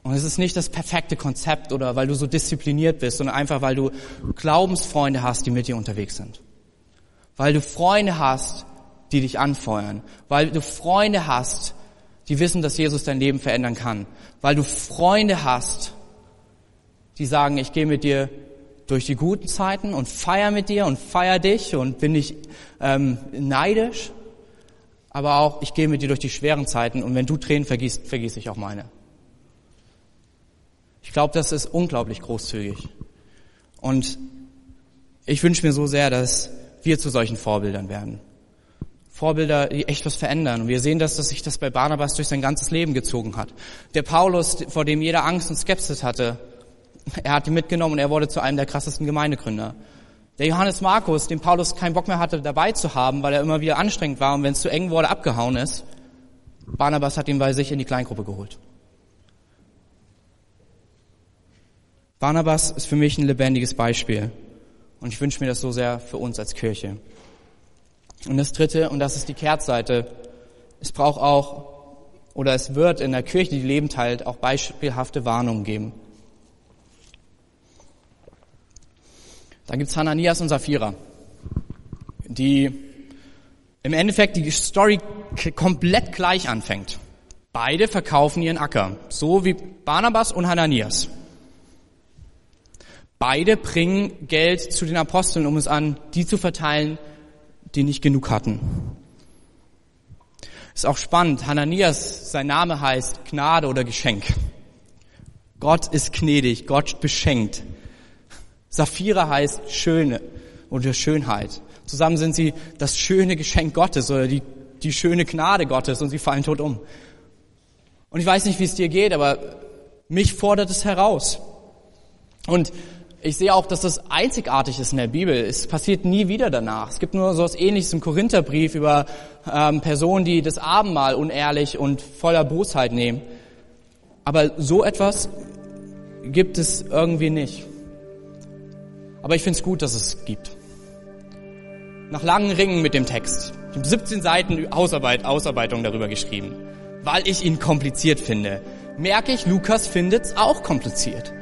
Und es ist nicht das perfekte Konzept oder weil du so diszipliniert bist, sondern einfach weil du Glaubensfreunde hast, die mit dir unterwegs sind. Weil du Freunde hast, die dich anfeuern. Weil du Freunde hast, die wissen, dass Jesus dein Leben verändern kann. Weil du Freunde hast, die sagen, ich gehe mit dir durch die guten Zeiten und feier mit dir und feier dich und bin nicht ähm, neidisch, aber auch ich gehe mit dir durch die schweren Zeiten und wenn du Tränen vergießt, vergieße ich auch meine. Ich glaube, das ist unglaublich großzügig. Und ich wünsche mir so sehr, dass wir zu solchen Vorbildern werden. Vorbilder, die echt was verändern. Und wir sehen das, dass sich das bei Barnabas durch sein ganzes Leben gezogen hat. Der Paulus, vor dem jeder Angst und Skepsis hatte, er hat ihn mitgenommen und er wurde zu einem der krassesten Gemeindegründer. Der Johannes Markus, den Paulus keinen Bock mehr hatte, dabei zu haben, weil er immer wieder anstrengend war und wenn es zu eng wurde, abgehauen ist. Barnabas hat ihn bei sich in die Kleingruppe geholt. Barnabas ist für mich ein lebendiges Beispiel. Und ich wünsche mir das so sehr für uns als Kirche. Und das dritte, und das ist die Kehrtseite, es braucht auch, oder es wird in der Kirche, die Leben teilt, auch beispielhafte Warnungen geben. Da gibt's Hananias und Sapphira, die im Endeffekt die Story komplett gleich anfängt. Beide verkaufen ihren Acker, so wie Barnabas und Hananias. Beide bringen Geld zu den Aposteln, um es an die zu verteilen, die nicht genug hatten. Ist auch spannend. Hananias, sein Name heißt Gnade oder Geschenk. Gott ist gnädig, Gott beschenkt. Saphira heißt Schöne oder Schönheit. Zusammen sind sie das schöne Geschenk Gottes oder die, die schöne Gnade Gottes und sie fallen tot um. Und ich weiß nicht, wie es dir geht, aber mich fordert es heraus. Und ich sehe auch, dass das einzigartig ist in der Bibel. Es passiert nie wieder danach. Es gibt nur so etwas Ähnliches im Korintherbrief über ähm, Personen, die das Abendmahl unehrlich und voller Bosheit nehmen. Aber so etwas gibt es irgendwie nicht. Aber ich finde es gut, dass es gibt. Nach langen Ringen mit dem Text. Ich habe 17 Seiten Ausarbeit, Ausarbeitung darüber geschrieben, weil ich ihn kompliziert finde. Merke ich, Lukas findet es auch kompliziert.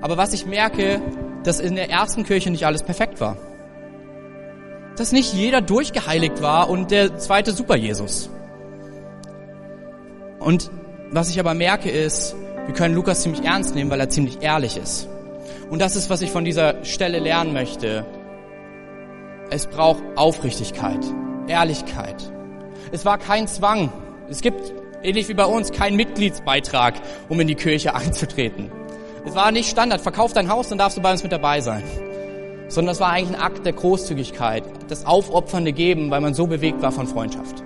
Aber was ich merke, dass in der ersten Kirche nicht alles perfekt war. Dass nicht jeder durchgeheiligt war und der zweite Super-Jesus. Und was ich aber merke ist, wir können Lukas ziemlich ernst nehmen, weil er ziemlich ehrlich ist. Und das ist, was ich von dieser Stelle lernen möchte. Es braucht Aufrichtigkeit, Ehrlichkeit. Es war kein Zwang. Es gibt, ähnlich wie bei uns, keinen Mitgliedsbeitrag, um in die Kirche einzutreten. Es war nicht Standard, verkauf dein Haus, dann darfst du bei uns mit dabei sein. Sondern es war eigentlich ein Akt der Großzügigkeit, das aufopfernde Geben, weil man so bewegt war von Freundschaft.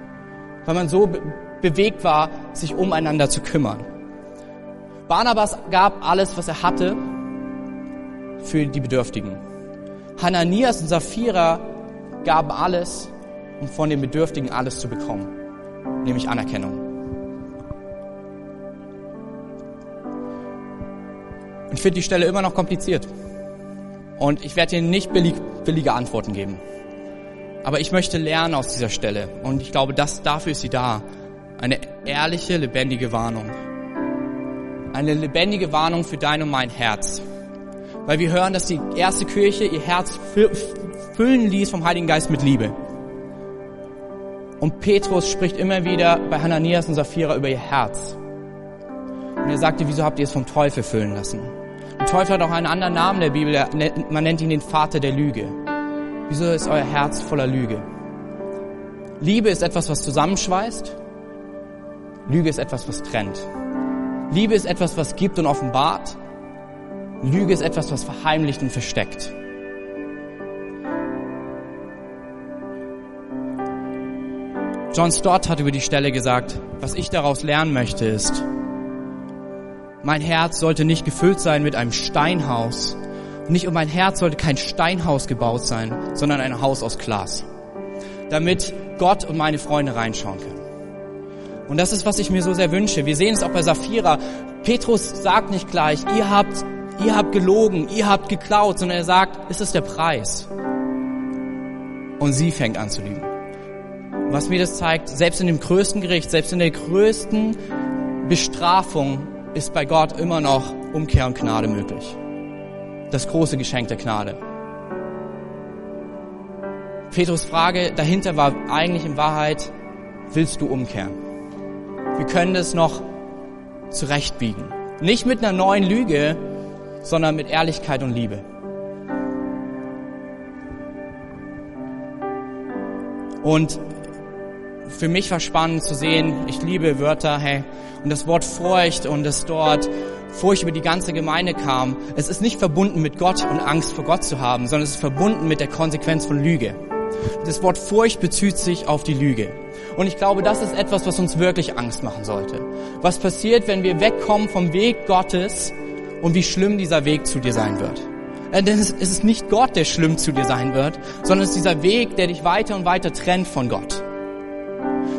Weil man so be bewegt war, sich umeinander zu kümmern. Barnabas gab alles, was er hatte, für die Bedürftigen. Hananias und Sapphira gaben alles, um von den Bedürftigen alles zu bekommen, nämlich Anerkennung. Ich finde die Stelle immer noch kompliziert. Und ich werde dir nicht billig, billige Antworten geben. Aber ich möchte lernen aus dieser Stelle. Und ich glaube, das, dafür ist sie da. Eine ehrliche, lebendige Warnung. Eine lebendige Warnung für dein und mein Herz. Weil wir hören, dass die erste Kirche ihr Herz füllen ließ vom Heiligen Geist mit Liebe. Und Petrus spricht immer wieder bei Hananias und Sapphira über ihr Herz. Und er sagte, wieso habt ihr es vom Teufel füllen lassen? Der Teufel hat auch einen anderen Namen der Bibel, man nennt ihn den Vater der Lüge. Wieso ist euer Herz voller Lüge? Liebe ist etwas, was zusammenschweißt. Lüge ist etwas, was trennt. Liebe ist etwas, was gibt und offenbart. Lüge ist etwas, was verheimlicht und versteckt. John Stott hat über die Stelle gesagt, was ich daraus lernen möchte ist, mein Herz sollte nicht gefüllt sein mit einem Steinhaus. Nicht um mein Herz sollte kein Steinhaus gebaut sein, sondern ein Haus aus Glas. Damit Gott und meine Freunde reinschauen können. Und das ist, was ich mir so sehr wünsche. Wir sehen es auch bei Sapphira. Petrus sagt nicht gleich, ihr habt, ihr habt gelogen, ihr habt geklaut, sondern er sagt, ist es der Preis? Und sie fängt an zu lügen. Was mir das zeigt, selbst in dem größten Gericht, selbst in der größten Bestrafung ist bei Gott immer noch Umkehr und Gnade möglich. Das große Geschenk der Gnade. Petrus Frage dahinter war eigentlich in Wahrheit, willst du umkehren? Wir können das noch zurechtbiegen. Nicht mit einer neuen Lüge, sondern mit Ehrlichkeit und Liebe. Und für mich war spannend zu sehen, ich liebe Wörter, hey, und das Wort Furcht und das dort Furcht über die ganze Gemeinde kam. Es ist nicht verbunden mit Gott und Angst vor Gott zu haben, sondern es ist verbunden mit der Konsequenz von Lüge. Das Wort Furcht bezieht sich auf die Lüge. Und ich glaube, das ist etwas, was uns wirklich Angst machen sollte. Was passiert, wenn wir wegkommen vom Weg Gottes und wie schlimm dieser Weg zu dir sein wird? Äh, denn es ist nicht Gott, der schlimm zu dir sein wird, sondern es ist dieser Weg, der dich weiter und weiter trennt von Gott.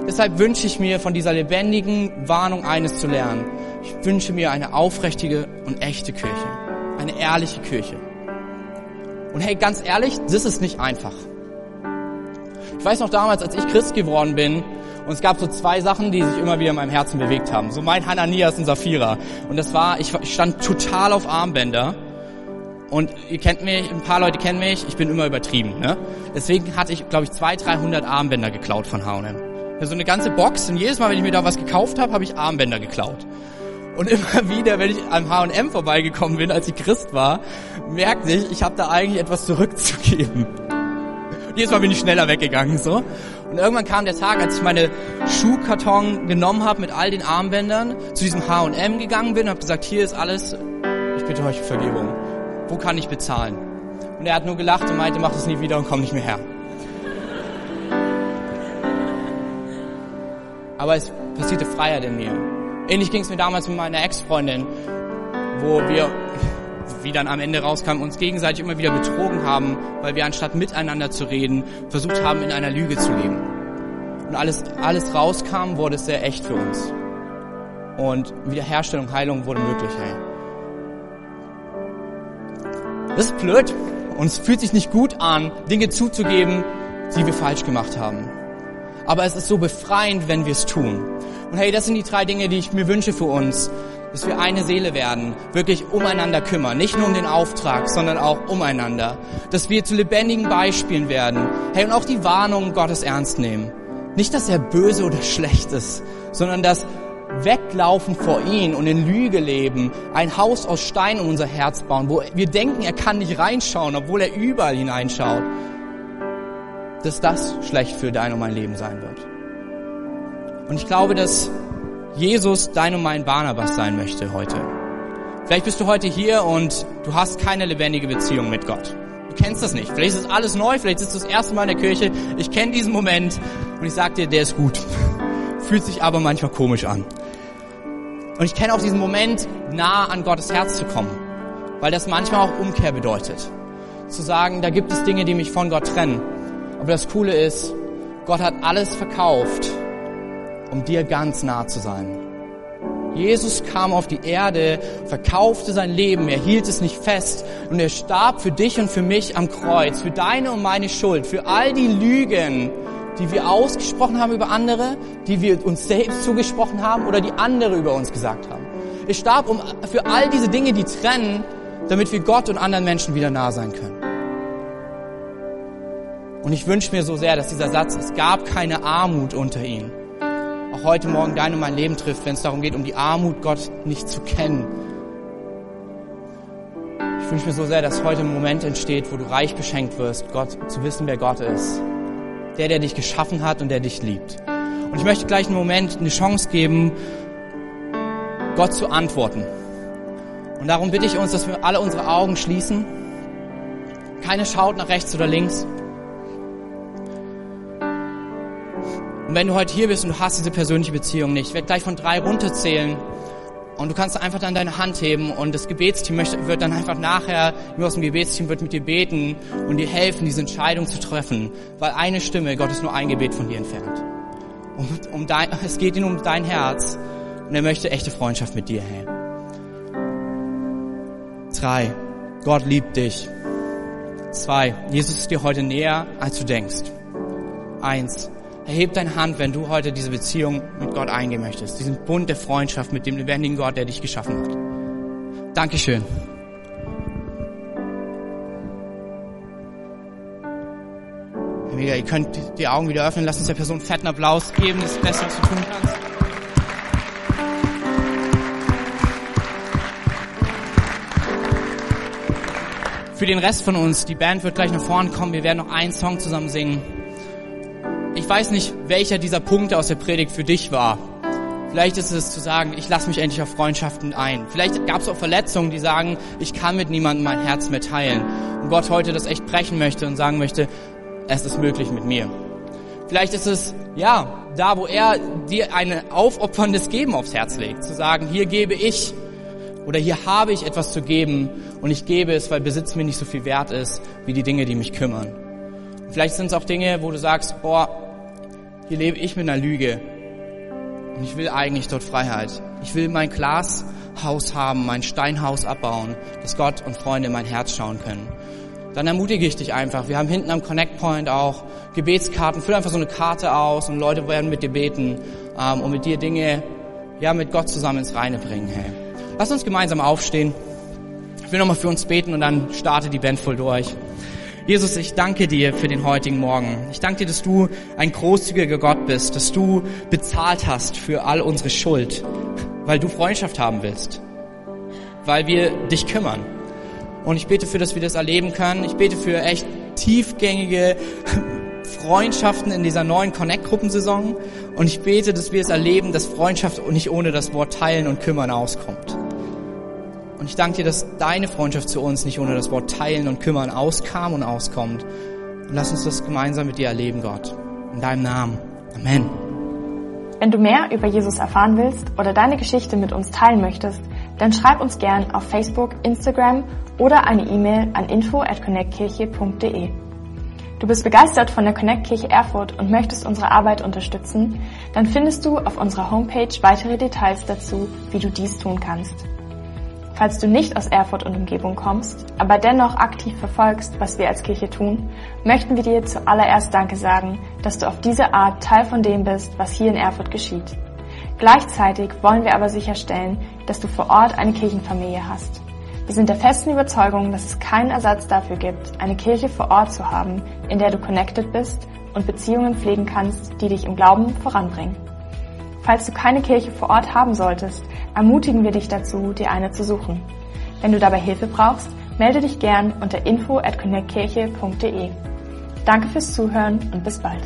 Deshalb wünsche ich mir von dieser lebendigen Warnung eines zu lernen. Ich wünsche mir eine aufrichtige und echte Kirche. Eine ehrliche Kirche. Und hey, ganz ehrlich, das ist nicht einfach. Ich weiß noch damals, als ich Christ geworden bin, und es gab so zwei Sachen, die sich immer wieder in meinem Herzen bewegt haben. So mein Hananias und Sapphira. Und das war, ich stand total auf Armbänder. Und ihr kennt mich, ein paar Leute kennen mich, ich bin immer übertrieben. Ne? Deswegen hatte ich, glaube ich, 200, 300 Armbänder geklaut von H&M so eine ganze Box und jedes Mal, wenn ich mir da was gekauft habe, habe ich Armbänder geklaut. Und immer wieder, wenn ich am H&M vorbeigekommen bin, als ich Christ war, merkte ich, ich habe da eigentlich etwas zurückzugeben. Und jedes Mal bin ich schneller weggegangen so. Und irgendwann kam der Tag, als ich meine Schuhkarton genommen habe mit all den Armbändern, zu diesem H&M gegangen bin und habe gesagt, hier ist alles, ich bitte euch Vergebung. Wo kann ich bezahlen? Und er hat nur gelacht und meinte, mach das nie wieder und komm nicht mehr her. Aber es passierte Freiheit in mir. Ähnlich ging es mir damals mit meiner Ex-Freundin, wo wir, wie dann am Ende rauskam, uns gegenseitig immer wieder betrogen haben, weil wir anstatt miteinander zu reden, versucht haben, in einer Lüge zu leben. Und alles, alles rauskam, wurde es sehr echt für uns. Und Wiederherstellung, Heilung wurde möglich. Hey. Das ist blöd und es fühlt sich nicht gut an, Dinge zuzugeben, die wir falsch gemacht haben aber es ist so befreiend, wenn wir es tun. Und hey, das sind die drei Dinge, die ich mir wünsche für uns, dass wir eine Seele werden, wirklich umeinander kümmern, nicht nur um den Auftrag, sondern auch umeinander, dass wir zu lebendigen Beispielen werden. Hey, und auch die Warnungen Gottes ernst nehmen. Nicht, dass er böse oder schlecht ist, sondern dass weglaufen vor ihn und in Lüge leben, ein Haus aus Stein um unser Herz bauen, wo wir denken, er kann nicht reinschauen, obwohl er überall hineinschaut dass das schlecht für dein und mein Leben sein wird. Und ich glaube, dass Jesus dein und mein Barnabas sein möchte heute. Vielleicht bist du heute hier und du hast keine lebendige Beziehung mit Gott. Du kennst das nicht. Vielleicht ist es alles neu, vielleicht ist du das erste Mal in der Kirche. Ich kenne diesen Moment und ich sag dir, der ist gut. Fühlt sich aber manchmal komisch an. Und ich kenne auch diesen Moment, nah an Gottes Herz zu kommen, weil das manchmal auch Umkehr bedeutet. Zu sagen, da gibt es Dinge, die mich von Gott trennen. Aber das Coole ist, Gott hat alles verkauft, um dir ganz nah zu sein. Jesus kam auf die Erde, verkaufte sein Leben, er hielt es nicht fest und er starb für dich und für mich am Kreuz, für deine und meine Schuld, für all die Lügen, die wir ausgesprochen haben über andere, die wir uns selbst zugesprochen haben oder die andere über uns gesagt haben. Er starb um, für all diese Dinge, die trennen, damit wir Gott und anderen Menschen wieder nah sein können. Und ich wünsche mir so sehr, dass dieser Satz, es gab keine Armut unter ihnen, auch heute Morgen dein und mein Leben trifft, wenn es darum geht, um die Armut Gott nicht zu kennen. Ich wünsche mir so sehr, dass heute ein Moment entsteht, wo du reich beschenkt wirst, Gott zu wissen, wer Gott ist. Der, der dich geschaffen hat und der dich liebt. Und ich möchte gleich einen Moment eine Chance geben, Gott zu antworten. Und darum bitte ich uns, dass wir alle unsere Augen schließen. Keine schaut nach rechts oder links. Und wenn du heute hier bist und du hast diese persönliche Beziehung nicht, ich werde gleich von drei runterzählen. Und du kannst einfach dann deine Hand heben und das Gebetsteam wird dann einfach nachher, nur aus dem Gebetsteam wird mit dir beten und dir helfen, diese Entscheidung zu treffen. Weil eine Stimme, Gott ist nur ein Gebet von dir entfernt. Um, um dein, es geht ihm um dein Herz und er möchte echte Freundschaft mit dir, hey. Drei, Gott liebt dich. Zwei, Jesus ist dir heute näher, als du denkst. Eins, erheb deine Hand, wenn du heute diese Beziehung mit Gott eingehen möchtest. Diesen Bund der Freundschaft mit dem lebendigen Gott, der dich geschaffen hat. Dankeschön. Mega, ihr könnt die Augen wieder öffnen. Lasst uns der Person einen fetten Applaus geben. Das Beste, du tun kannst. Für den Rest von uns, die Band wird gleich nach vorne kommen. Wir werden noch einen Song zusammen singen. Weiß nicht, welcher dieser Punkte aus der Predigt für dich war. Vielleicht ist es zu sagen, ich lasse mich endlich auf Freundschaften ein. Vielleicht gab es auch Verletzungen, die sagen, ich kann mit niemandem mein Herz mehr teilen. Und Gott heute das echt brechen möchte und sagen möchte, es ist möglich mit mir. Vielleicht ist es, ja, da, wo er dir ein aufopferndes Geben aufs Herz legt. Zu sagen, hier gebe ich oder hier habe ich etwas zu geben und ich gebe es, weil Besitz mir nicht so viel wert ist, wie die Dinge, die mich kümmern. Und vielleicht sind es auch Dinge, wo du sagst, boah, hier lebe ich mit einer Lüge. Und ich will eigentlich dort Freiheit. Ich will mein Glashaus haben, mein Steinhaus abbauen, dass Gott und Freunde in mein Herz schauen können. Dann ermutige ich dich einfach. Wir haben hinten am Connect Point auch Gebetskarten. Füll einfach so eine Karte aus und Leute werden mit dir beten ähm, und mit dir Dinge, ja, mit Gott zusammen ins Reine bringen. Hey. Lass uns gemeinsam aufstehen. Ich will nochmal für uns beten und dann starte die Band voll durch. Jesus, ich danke dir für den heutigen Morgen. Ich danke dir, dass du ein großzügiger Gott bist, dass du bezahlt hast für all unsere Schuld, weil du Freundschaft haben willst, weil wir dich kümmern. Und ich bete für, dass wir das erleben können. Ich bete für echt tiefgängige Freundschaften in dieser neuen Connect-Gruppensaison. Und ich bete, dass wir es erleben, dass Freundschaft nicht ohne das Wort teilen und kümmern auskommt. Ich danke dir, dass deine Freundschaft zu uns nicht ohne das Wort teilen und kümmern auskam und auskommt. Und lass uns das gemeinsam mit dir erleben, Gott. In deinem Namen. Amen. Wenn du mehr über Jesus erfahren willst oder deine Geschichte mit uns teilen möchtest, dann schreib uns gern auf Facebook, Instagram oder eine E-Mail an info at connectkirche.de. Du bist begeistert von der Connect Kirche Erfurt und möchtest unsere Arbeit unterstützen? Dann findest du auf unserer Homepage weitere Details dazu, wie du dies tun kannst. Falls du nicht aus Erfurt und Umgebung kommst, aber dennoch aktiv verfolgst, was wir als Kirche tun, möchten wir dir zuallererst Danke sagen, dass du auf diese Art Teil von dem bist, was hier in Erfurt geschieht. Gleichzeitig wollen wir aber sicherstellen, dass du vor Ort eine Kirchenfamilie hast. Wir sind der festen Überzeugung, dass es keinen Ersatz dafür gibt, eine Kirche vor Ort zu haben, in der du connected bist und Beziehungen pflegen kannst, die dich im Glauben voranbringen. Falls du keine Kirche vor Ort haben solltest, ermutigen wir dich dazu, dir eine zu suchen. Wenn du dabei Hilfe brauchst, melde dich gern unter info at connectkirche.de. Danke fürs Zuhören und bis bald.